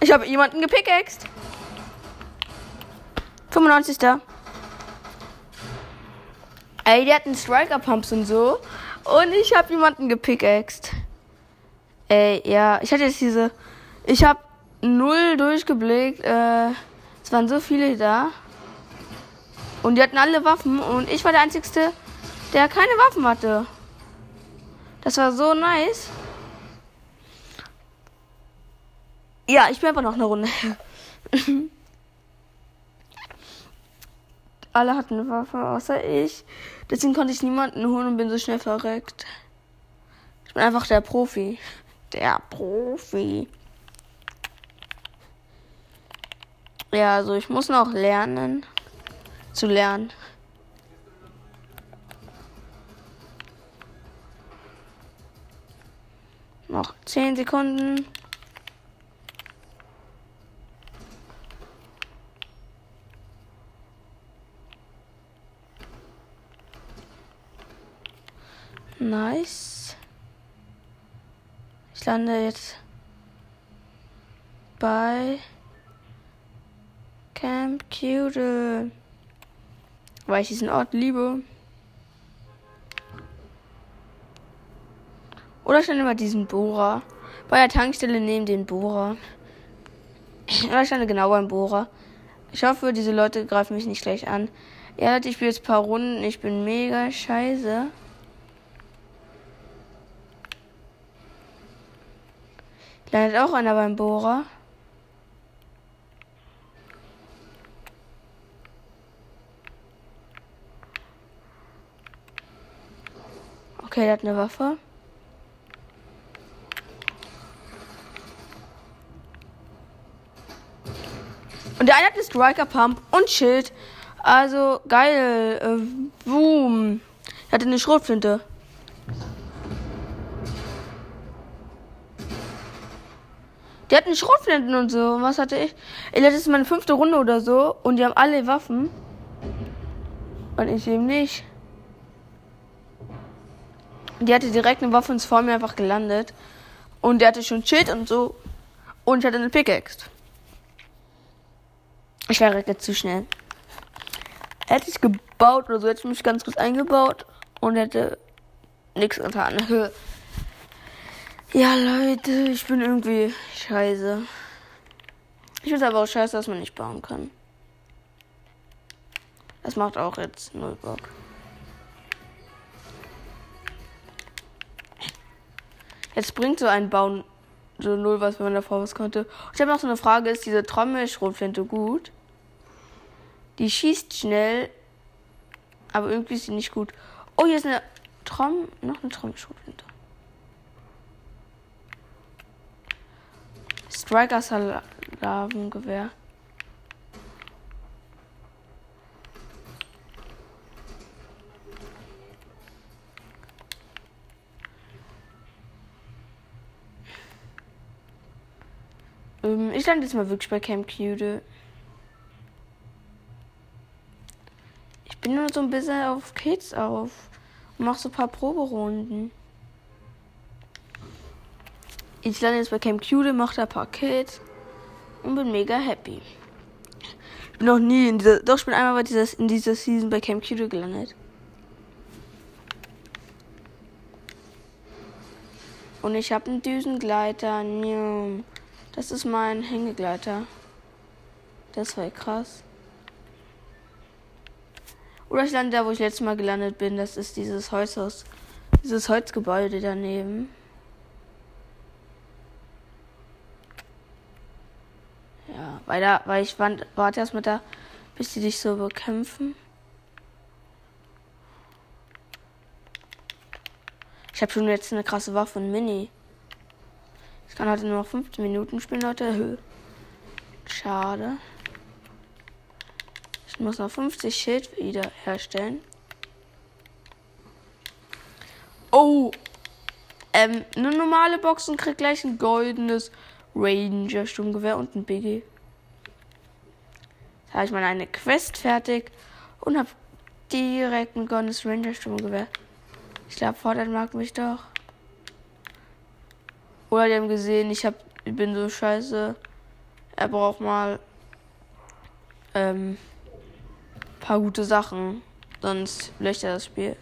Speaker 1: Ich habe jemanden gepickaxt. 95. Ey, der hat einen Striker Pumps und so. Und ich habe jemanden gepickaxt. Ey, ja, ich hatte jetzt diese. Ich habe null durchgeblickt. Äh, es waren so viele da. Und die hatten alle Waffen. Und ich war der Einzige, der keine Waffen hatte. Das war so nice. Ja, ich bin einfach noch eine Runde. (laughs) Alle hatten eine Waffe, außer ich. Deswegen konnte ich niemanden holen und bin so schnell verreckt. Ich bin einfach der Profi. Der Profi. Ja, also ich muss noch lernen. Zu lernen. Noch 10 Sekunden. Nice. Ich lande jetzt bei Camp Cute. Weil ich diesen Ort liebe. Oder ich lande bei diesem Bohrer. Bei der Tankstelle neben den Bohrer. Oder ich lande genau beim Bohrer. Ich hoffe, diese Leute greifen mich nicht gleich an. Ja, Leute, ich spiele jetzt ein paar Runden. Ich bin mega scheiße. Landet auch einer beim Bohrer. Okay, der hat eine Waffe. Und der eine hat eine Striker Pump und Schild. Also geil. Äh, boom. Er hatte eine Schrotflinte. Die hatten Schrotflinten und so. Was hatte ich? Das ist meine fünfte Runde oder so. Und die haben alle Waffen. Und ich eben nicht. Die hatte direkt eine Waffe und vor mir einfach gelandet. Und der hatte schon Schild und so. Und ich hatte eine Pickaxe. Ich wäre jetzt zu schnell. Hätte ich gebaut oder so, hätte ich mich ganz kurz eingebaut und hätte nichts getan. (laughs) Ja, Leute, ich bin irgendwie scheiße. Ich finde aber auch scheiße, dass man nicht bauen kann. Das macht auch jetzt null Bock. Jetzt bringt so ein Bauen so null was, wenn man davor was konnte. ich habe noch so eine Frage, ist diese Trommelschrotflinte gut? Die schießt schnell, aber irgendwie ist sie nicht gut. Oh, hier ist eine Trom, noch eine Trommelschrotflinte. Striker Salavengewehr. Ähm, ich lande jetzt mal wirklich bei Camp Cude. Ich bin nur so ein bisschen auf Kids auf und mach so ein paar Proberunden. Ich lande jetzt bei Camp Cude, mache da ein paar Kills und bin mega happy. Ich bin noch nie in dieser. Doch, ich bin einmal bei dieser, in dieser Season bei Camp Cude gelandet. Und ich habe einen Düsengleiter. Das ist mein Hängegleiter. Das war krass. Oder ich lande da, wo ich letztes Mal gelandet bin. Das ist dieses Holzhaus. Dieses Holzgebäude daneben. Ja, weil da, weil ich warte erstmal da, bis die dich so bekämpfen. Ich habe schon jetzt eine krasse Waffe und Mini. Ich kann heute nur noch 15 Minuten spielen, Leute. Schade. Ich muss noch 50 Schild wieder herstellen. Oh. Ähm, eine normale Box und kriegt gleich ein goldenes Ranger Sturmgewehr und ein Biggie. Da habe ich mal eine Quest fertig und habe direkt ein goldenes Ranger Sturmgewehr. Ich glaube, Fortnite mag mich doch. Oder die haben gesehen, ich hab, ich bin so scheiße. Er braucht mal ähm, paar gute Sachen. Sonst löscht er das Spiel.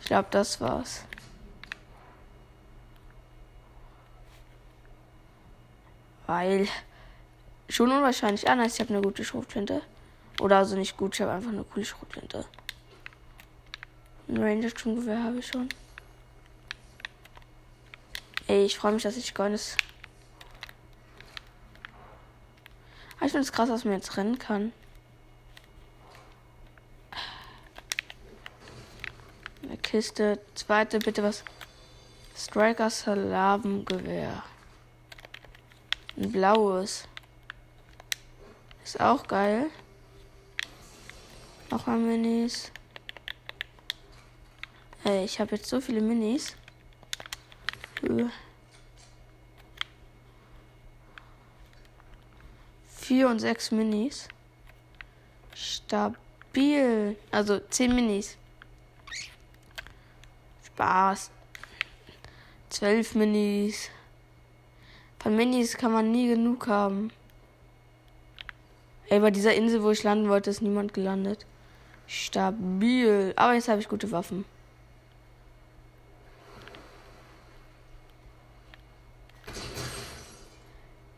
Speaker 1: Ich glaube, das war's. Weil schon unwahrscheinlich. Ah, ich habe eine gute Schrotflinte. Oder also nicht gut, ich habe einfach eine coole Schrotflinte. Ein Ranger-Sturmgewehr habe ich schon. Ey, ich freue mich, dass ich Goldes. Ah, ich finde es krass, dass man jetzt rennen kann. Eine Kiste. Zweite, bitte was. Striker Salavengewehr. Ein blaues. Ist auch geil. Nochmal Minis. Ey, ich habe jetzt so viele Minis. Vier und sechs Minis. Stabil. Also zehn Minis. Spaß. Zwölf Minis. Von Minis kann man nie genug haben. Ey, bei dieser Insel, wo ich landen wollte, ist niemand gelandet. Stabil. Aber jetzt habe ich gute Waffen.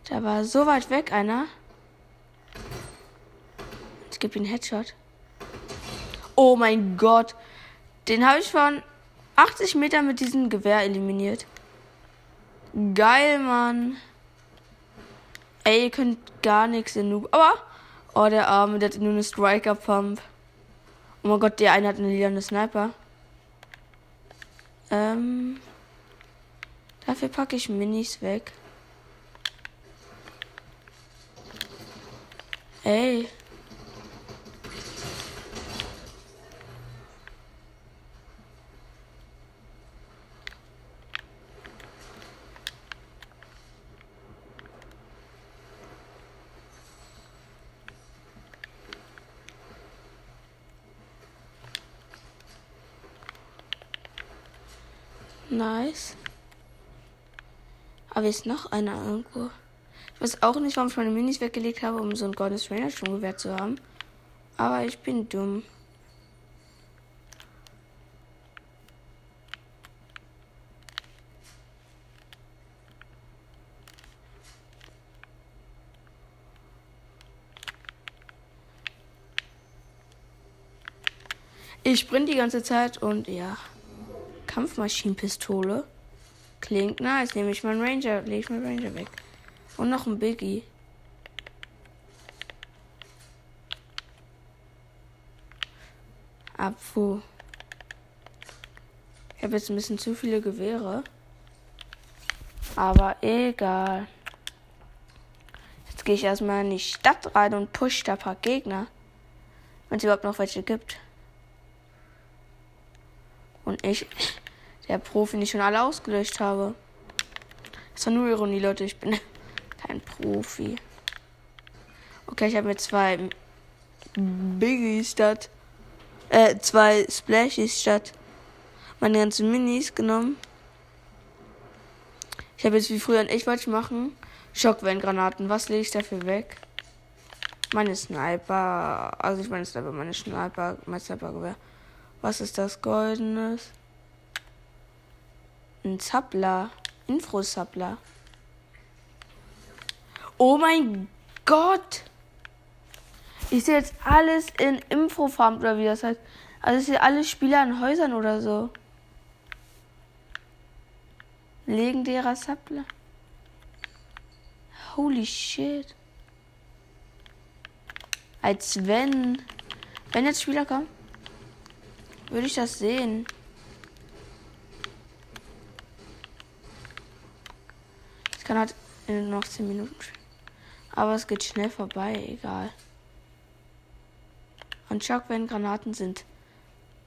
Speaker 1: Da war so weit weg einer. Ich gebe ihm einen Headshot. Oh mein Gott. Den habe ich von 80 Metern mit diesem Gewehr eliminiert. Geil, Mann. Ey, ihr könnt gar nichts in Noob. Aber, oh, der Arme, der hat nur eine Striker-Pump. Oh mein Gott, der eine hat eine lila Sniper. Ähm. Dafür packe ich Minis weg. Ey. Nice. Aber ist noch einer irgendwo. Ich weiß auch nicht, warum ich meine Minis weggelegt habe, um so ein goldenes Rainer Sturmgewehr zu haben. Aber ich bin dumm. Ich sprint die ganze Zeit und ja. Kampfmaschinenpistole. Klingt nice. Nehme ich meinen Ranger, lege ich meinen Ranger weg. Und noch ein Biggie. Abfu. Ich habe jetzt ein bisschen zu viele Gewehre. Aber egal. Jetzt gehe ich erstmal in die Stadt rein und push da ein paar Gegner. Wenn es überhaupt noch welche gibt. Und ich, der Profi, nicht schon alle ausgelöscht habe. Das war nur Ironie, Leute. Ich bin (laughs) kein Profi. Okay, ich habe mir zwei Biggies statt. Äh, zwei Splashies statt meine ganzen Minis genommen. Ich habe jetzt wie früher ein echt was machen. Schockwellengranaten. Was lege ich dafür weg? Meine Sniper. Also ich meine Sniper, meine Sniper, mein Snipergewehr. Was ist das Goldenes? Ein Zappler. Infrosappler. Oh mein Gott! Ich sehe jetzt alles in Infofarm oder wie das heißt. Also ich sehe alle Spieler in Häusern oder so. Legendärer Suppler. Holy shit. Als wenn. Wenn jetzt Spieler kommen, würde ich das sehen. Kann halt in noch 10 Minuten spielen. Aber es geht schnell vorbei, egal. Und Shockwellen-Granaten sind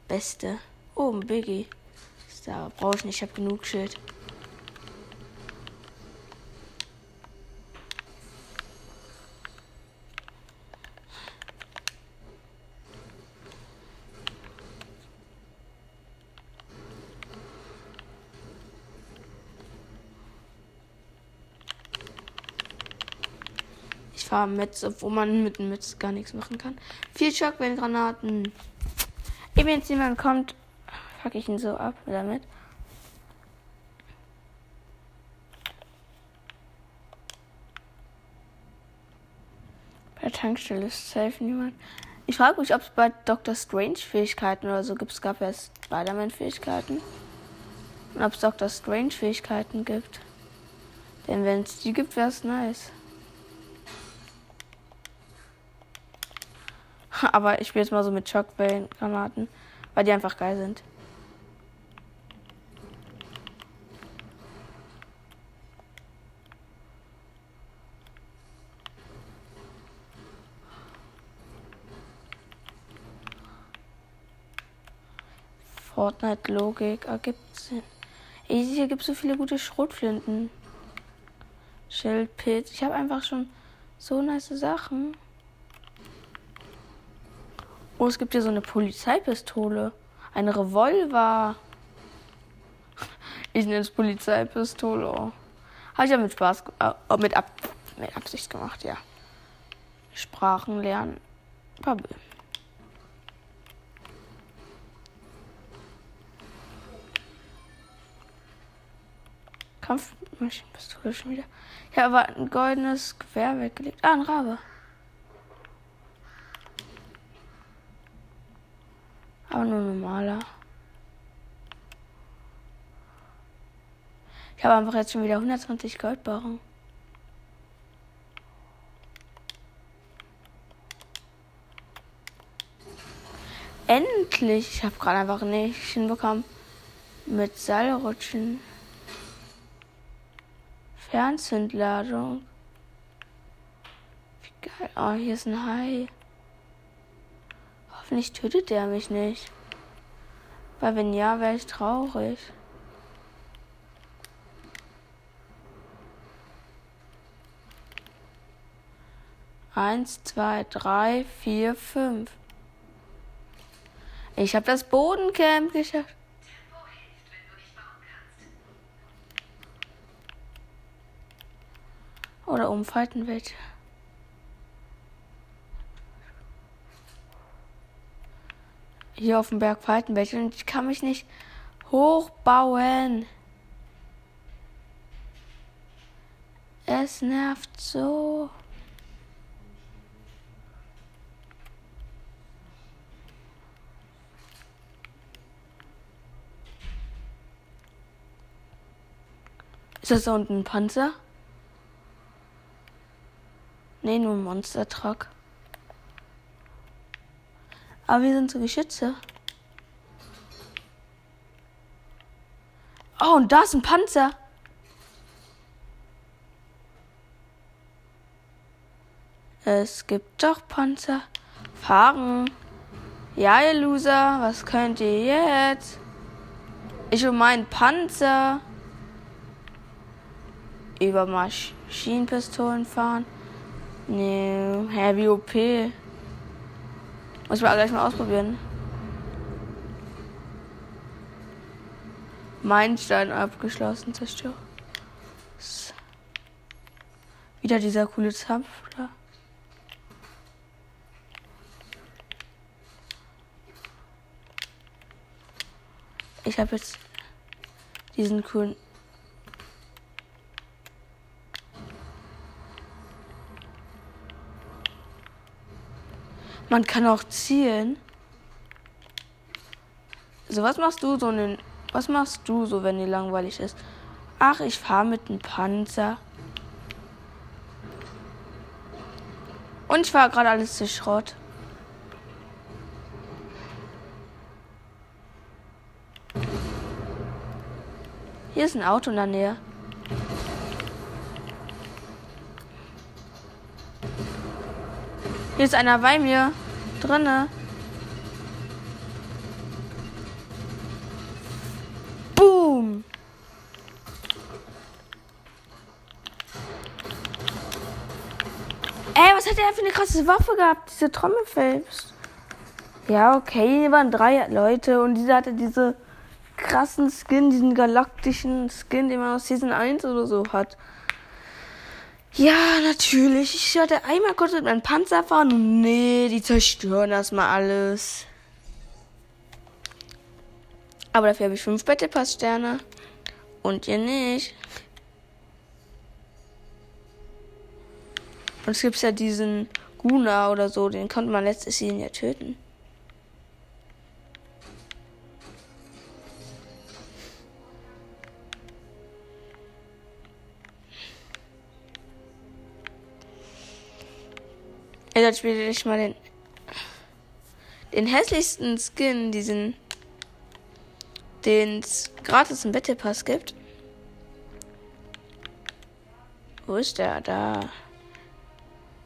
Speaker 1: beste. Oh, ein Biggie. Da brauche ich nicht, ich habe genug Schild. Metz, obwohl man mit dem Metz gar nichts machen kann. Vier Schockwellengranaten. Wenn jetzt jemand kommt, fuck ich ihn so ab damit. Bei der Tankstelle ist safe niemand. Ich frage mich, ob es bei Dr. Strange Fähigkeiten oder so gibt. Es gab ja Spider-Man Fähigkeiten. Und ob es Dr. Strange Fähigkeiten gibt. Denn wenn es die gibt, wäre es nice. (laughs) Aber ich spiele jetzt mal so mit Shockwellen-Granaten, weil die einfach geil sind. Fortnite-Logik ergibt Sinn. Ey, hier gibt es so viele gute Schrotflinten. Schildpilz. Ich habe einfach schon so nice Sachen. Oh, es gibt hier so eine Polizeipistole. Ein Revolver. (laughs) Ich nenne es Polizeipistole. Oh. Habe ich ja mit Spaß, äh, mit, Ab mit Absicht gemacht, ja. Sprachen lernen. Bubble. Kampfmaschinenpistole schon wieder. Ja, aber ein goldenes Gewehr weggelegt. Ah, ein Rabe. Aber nur normaler. Ich habe einfach jetzt schon wieder 120 Goldbarren. Endlich! Ich habe gerade einfach nicht hinbekommen mit Seilrutschen. Fernzündladung. Wie geil. Oh, hier ist ein Hai. Hoffentlich tötet er mich nicht. Weil wenn ja, wäre ich traurig. Eins, zwei, drei, vier, fünf. Ich habe das Bodencamp geschafft. Oder umfalten welche. Hier auf dem Berg Faltenberg und ich kann mich nicht hochbauen. Es nervt so. Ist das da unten ein Panzer? Nee, nur ein Monster-Truck. Aber wir sind so Geschütze. Oh, und da ist ein Panzer. Es gibt doch Panzer. Fahren. Ja, ihr Loser, was könnt ihr jetzt? Ich will meinen Panzer über Maschinenpistolen fahren. Nee, Heavy OP. Muss ich mal gleich mal ausprobieren. Meilenstein abgeschlossen, zerstört. Wieder dieser coole Zapfler. Ich habe jetzt diesen coolen Man kann auch zielen. So, was machst du so einen, was machst du so, wenn dir langweilig ist? Ach, ich fahre mit einem Panzer. Und ich fahre gerade alles zu Schrott. Hier ist ein Auto in der Nähe. Hier ist einer bei mir. Drinne. Boom. Ey, was hat der für eine krasse Waffe gehabt? Diese Trommelfels. Ja, okay, hier waren drei Leute und dieser hatte diese krassen Skin, diesen galaktischen Skin, den man aus Season 1 oder so hat. Ja, natürlich. Ich hatte einmal kurz mit meinem Panzer fahren und nee, die zerstören erstmal alles. Aber dafür habe ich fünf Battle Pass Sterne. Und ihr nicht. Und es gibt ja diesen Guna oder so, den konnte man letztes Season ja töten. Ja, dann spiele ich mal den, den hässlichsten Skin, diesen, den es gratis im Battle Pass gibt. Wo ist der? Da.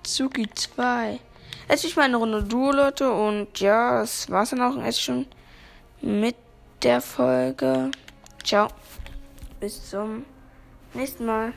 Speaker 1: Zuki 2. Jetzt ich mal eine Runde Duo, Leute. Und ja, das war's dann auch jetzt schon mit der Folge. Ciao. Bis zum nächsten Mal.